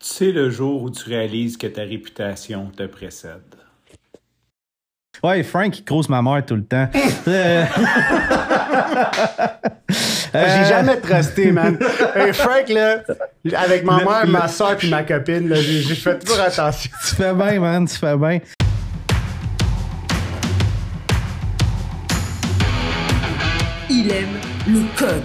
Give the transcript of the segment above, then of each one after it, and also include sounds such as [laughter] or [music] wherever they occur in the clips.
Tu sais le jour où tu réalises que ta réputation te précède. Ouais, Frank, il crouse ma mère tout le temps. [laughs] Euh, J'ai jamais trusté, man. [laughs] Hey, Frank, là, avec ma mère, ma soeur puis ma copine, là, j'ai j'ai fait toujours attention. [laughs] tu fais bien, man, tu fais bien. Il aime le code.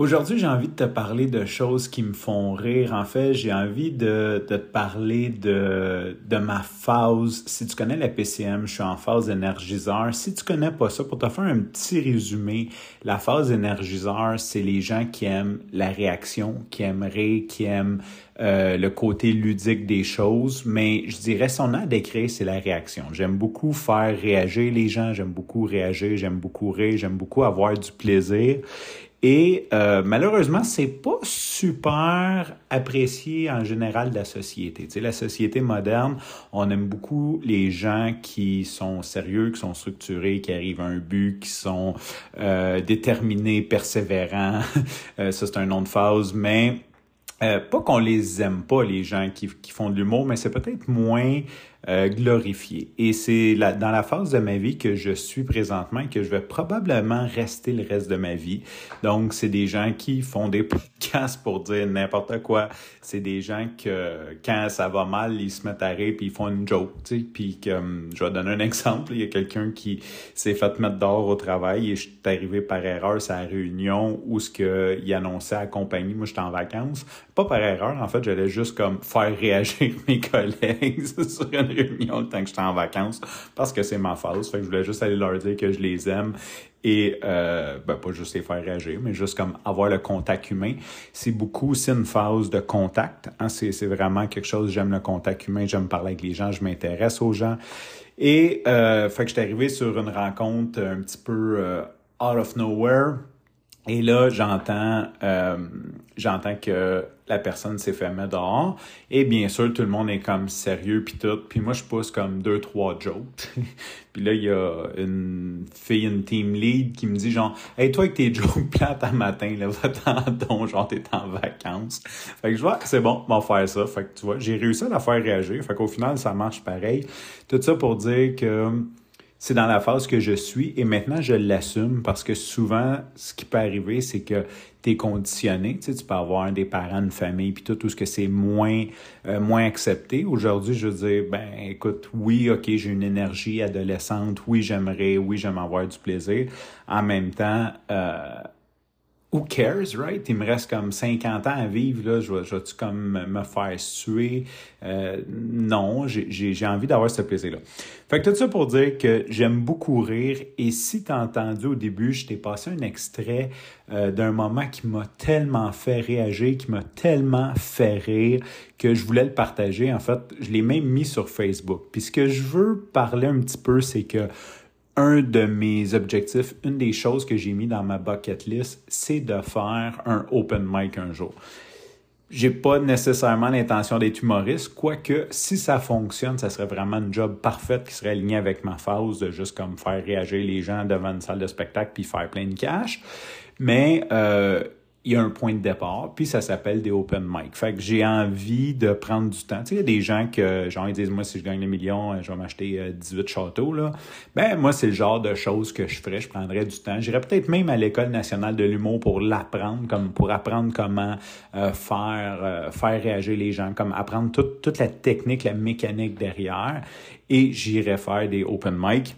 Aujourd'hui, j'ai envie de te parler de choses qui me font rire. En fait, j'ai envie de, de te parler de, de ma phase. Si tu connais la PCM, je suis en phase énergiseur. Si tu connais pas ça, pour te faire un petit résumé, la phase énergiseur, c'est les gens qui aiment la réaction, qui aiment rire, qui aiment euh, le côté ludique des choses, mais je dirais son nom à décrire, c'est la réaction. J'aime beaucoup faire réagir les gens, j'aime beaucoup réagir, j'aime beaucoup rire, j'aime beaucoup avoir du plaisir. Et euh, malheureusement, c'est pas super apprécié en général de la société. Tu sais, la société moderne, on aime beaucoup les gens qui sont sérieux, qui sont structurés, qui arrivent à un but, qui sont euh, déterminés, persévérants. [laughs] Euh, ça, c'est un nom de phase, mais euh, pas qu'on les aime pas, les gens qui, qui font de l'humour, mais c'est peut-être moins euh, glorifié. Et c'est la, dans la phase de ma vie que je suis présentement que je vais probablement rester le reste de ma vie. Donc, c'est des gens qui font des [laughs] podcasts pour dire n'importe quoi. C'est des gens que quand ça va mal, ils se mettent à rire puis ils font une joke. Tu sais. Puis comme je vais donner un [laughs] exemple, il y a quelqu'un qui s'est fait mettre dehors au travail et je suis arrivé par erreur à la réunion où ce que il annonçait à la compagnie, moi j'étais en vacances. Pas par erreur, en fait, j'allais juste comme faire réagir [laughs] mes collègues [laughs] sur une réunion le que j'étais en vacances parce que c'est ma phase. Fait que je voulais juste aller leur dire que je les aime et euh, ben, pas juste les faire réagir, mais juste comme avoir le contact humain. C'est beaucoup aussi une phase de contact. Hein? C'est, c'est vraiment quelque chose, j'aime le contact humain, j'aime parler avec les gens, je m'intéresse aux gens. Et euh, fait que j'étais arrivé sur une rencontre un petit peu euh, out of nowhere. Et là, j'entends, euh, j'entends que la personne s'est fait mettre dehors. Et bien sûr, tout le monde est comme sérieux puis tout. Puis moi, je pousse comme deux, trois jokes. [laughs] puis là, il y a une fille, une team lead qui me dit genre, hey, toi avec tes jokes plates à matin, là, [laughs] va-t'en donc, genre, t'es en vacances. Fait que je vois, c'est bon, on va faire ça. Fait que tu vois, j'ai réussi à la faire réagir. Fait qu'au final, ça marche pareil. Tout ça pour dire que c'est dans la phase que je suis et maintenant je l'assume parce que souvent ce qui peut arriver c'est que tu es conditionné, tu sais, tu peux avoir des parents, une famille puis tout tout ce que c'est moins euh, moins accepté. Aujourd'hui, je veux dire ben écoute, oui, OK, j'ai une énergie adolescente, oui, j'aimerais, oui, j'aime avoir du plaisir. En même temps, euh, who cares, right? Il me reste comme 50 ans à vivre, là. Je vais, je vais-tu comme me faire suer? Euh, non, j'ai, j'ai envie d'avoir ce plaisir-là. Fait que tout ça pour dire que j'aime beaucoup rire. Et si t'as entendu au début, je t'ai passé un extrait euh, d'un moment qui m'a tellement fait réagir, qui m'a tellement fait rire que je voulais le partager. En fait, je l'ai même mis sur Facebook. Puis ce que je veux parler un petit peu, c'est que un de mes objectifs, une des choses que j'ai mis dans ma bucket list, c'est de faire un open mic un jour. J'ai pas nécessairement l'intention d'être humoriste, quoique si ça fonctionne, ça serait vraiment une job parfaite qui serait alignée avec ma phase de juste comme faire réagir les gens devant une salle de spectacle puis faire plein de cash. Mais euh, il y a un point de départ, puis ça s'appelle des open mic. Fait que j'ai envie de prendre du temps. Tu sais, il y a des gens que, genre, ils disent, moi, si je gagne des millions, je vais m'acheter 18 châteaux, là. Ben, moi, c'est le genre de choses que je ferais. Je prendrais du temps. J'irais peut-être même à l'École nationale de l'humour pour l'apprendre, comme pour apprendre comment euh, faire, euh, faire réagir les gens, comme apprendre toute, toute la technique, la mécanique derrière. Et j'irais faire des open mic.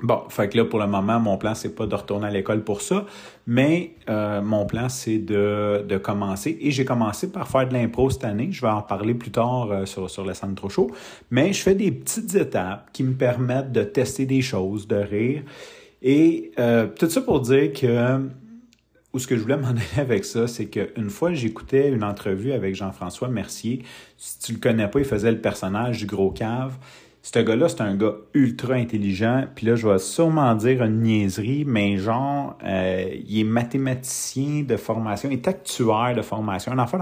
Bon, fait que là, pour le moment, mon plan, c'est pas de retourner à l'école pour ça, mais euh, mon plan, c'est de, de commencer. Et j'ai commencé par faire de l'impro cette année. Je vais en parler plus tard euh, sur, sur le centre trop. Mais je fais des petites étapes qui me permettent de tester des choses, de rire. Et euh, tout ça pour dire que où ce que je voulais [laughs] m'en aller avec ça, c'est qu'une fois, j'écoutais une entrevue avec Jean-François Mercier. Si tu le connais pas, il faisait le personnage du gros cave. Ce gars-là, c'est un gars ultra intelligent. Puis là, je vais sûrement dire une niaiserie, mais genre, euh, il est mathématicien de formation, il est actuaire de formation, un enfant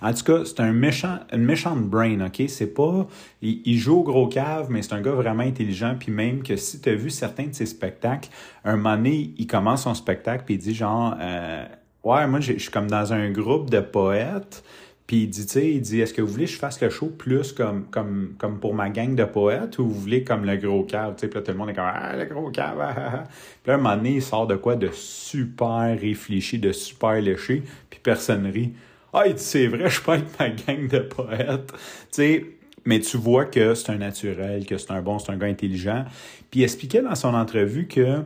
En tout cas, c'est un méchant, une méchante brain, OK? C'est pas... Il, joue au gros cave, mais c'est un gars vraiment intelligent. Puis même que si tu as vu certains de ses spectacles, un moment donné, il commence son spectacle, puis il dit genre... Euh, ouais, moi, je suis comme dans un groupe de poètes... Puis il dit, tu sais, il dit, est-ce que vous voulez que je fasse le show plus comme, comme, comme pour ma gang de poètes ou vous voulez comme le gros cave? Tu sais, là, tout le monde est comme, ah, le gros cave, ah, ah, ah. Puis là, un moment donné, il sort de quoi de super réfléchi, de super léché, puis personne rit. Ah, il dit, c'est vrai, je peux être ma gang de poètes. Tu sais, mais tu vois que c'est un naturel, que c'est un bon, c'est un gars intelligent. Puis il expliquait dans son entrevue que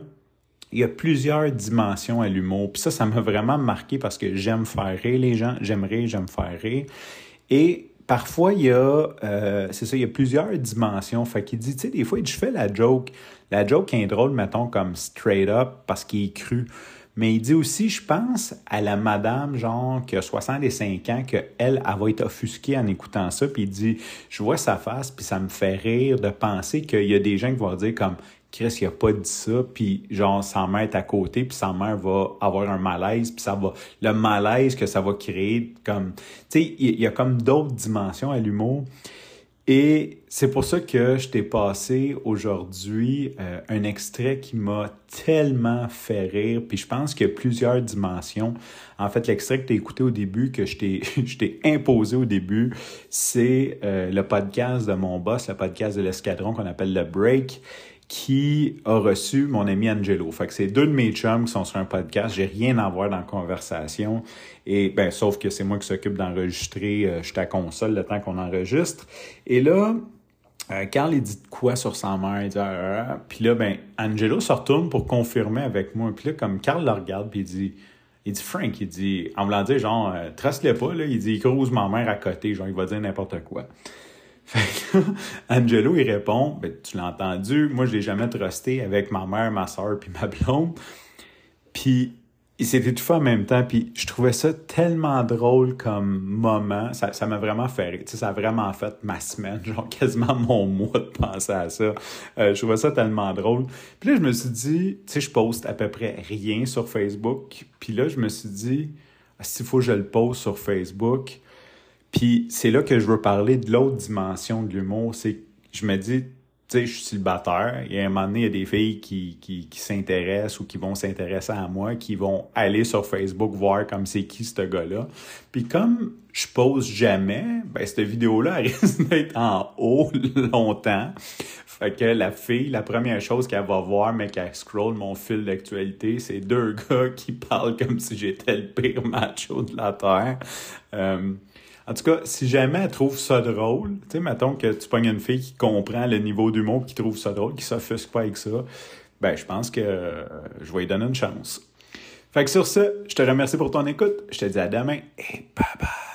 il y a plusieurs dimensions à l'humour. Puis ça, ça m'a vraiment marqué parce que j'aime faire rire les gens, j'aime rire, j'aime faire rire. Et parfois, il y a, euh, c'est ça, il y a plusieurs dimensions. Fait qu'il dit, tu sais, des fois, je fais la joke. La joke est drôle, mettons, comme straight up parce qu'il est cru. Mais il dit aussi, je pense à la madame, genre, qui a 65 ans, qu'elle, elle va être offusquée en écoutant ça. Puis il dit, je vois sa face, puis ça me fait rire de penser qu'il y a des gens qui vont dire comme, Chris, il a pas dit ça, puis genre, sa mère est à côté, puis sa mère va avoir un malaise, puis ça va... Le malaise que ça va créer, comme... Tu sais, il y, a comme d'autres dimensions à l'humour. Et c'est pour ça que je t'ai passé aujourd'hui euh, un extrait qui m'a tellement fait rire. Puis je pense qu'il y a plusieurs dimensions. En fait, l'extrait que tu as écouté au début, que [laughs] je t'ai imposé au début, c'est euh, le podcast de mon boss, le podcast de l'escadron qu'on appelle le Break qui a reçu mon ami Angelo. Fait que c'est deux de mes chums qui sont sur un podcast. J'ai rien à voir dans la conversation. Et ben, sauf que c'est moi qui s'occupe d'enregistrer. Euh, je suis à console le temps qu'on enregistre. Et là, euh, Carl il dit quoi sur sa mère, ah, ah, ah. puis là ben Angelo se retourne pour confirmer avec moi. Puis là comme Carl le regarde puis il dit il dit Frank, il dit en voulant dire genre euh, trace-le pas là, il dit il crouse ma mère à côté, genre il va dire n'importe quoi. Fait que [laughs] Angelo, il répond, ben, tu l'as entendu, moi, je l'ai jamais trusté avec ma mère, ma soeur, puis ma blonde. Puis, il s'est étouffé en même temps, puis je trouvais ça tellement drôle comme moment. Ça, ça m'a vraiment fait. Tu sais, ça a vraiment fait ma semaine, [laughs] genre quasiment mon mois de penser à ça. Euh, je trouvais ça tellement drôle. Puis là, je me suis dit, tu sais, je poste à peu près rien sur Facebook. Puis là, je me suis dit, ah, s'il faut que je le poste sur Facebook, puis c'est là que je veux parler de l'autre dimension de l'humour. C'est je me dis, tu sais, je suis célibataire. Y a un moment donné, il y a des filles qui, qui, s'intéressent ou qui vont s'intéresser à moi, qui vont aller sur Facebook voir comme c'est qui ce gars-là. Puis comme je pose jamais, ben cette vidéo-là, [laughs] risque d'être en haut longtemps. Fait que la fille, la première chose qu'elle va voir, mais qu'elle scroll mon fil d'actualité, c'est deux [laughs] gars qui parlent comme si j'étais le pire macho de la Terre. Euh, en tout cas, si jamais elle trouve ça drôle, tu sais, mettons que tu pognes une fille qui comprend le niveau d'humour, qui trouve ça drôle, qui s'offusque pas avec ça, ben, je pense que euh, je vais lui donner une chance. Fait que sur ce, je te remercie pour ton écoute. Je te dis à demain et bye bye.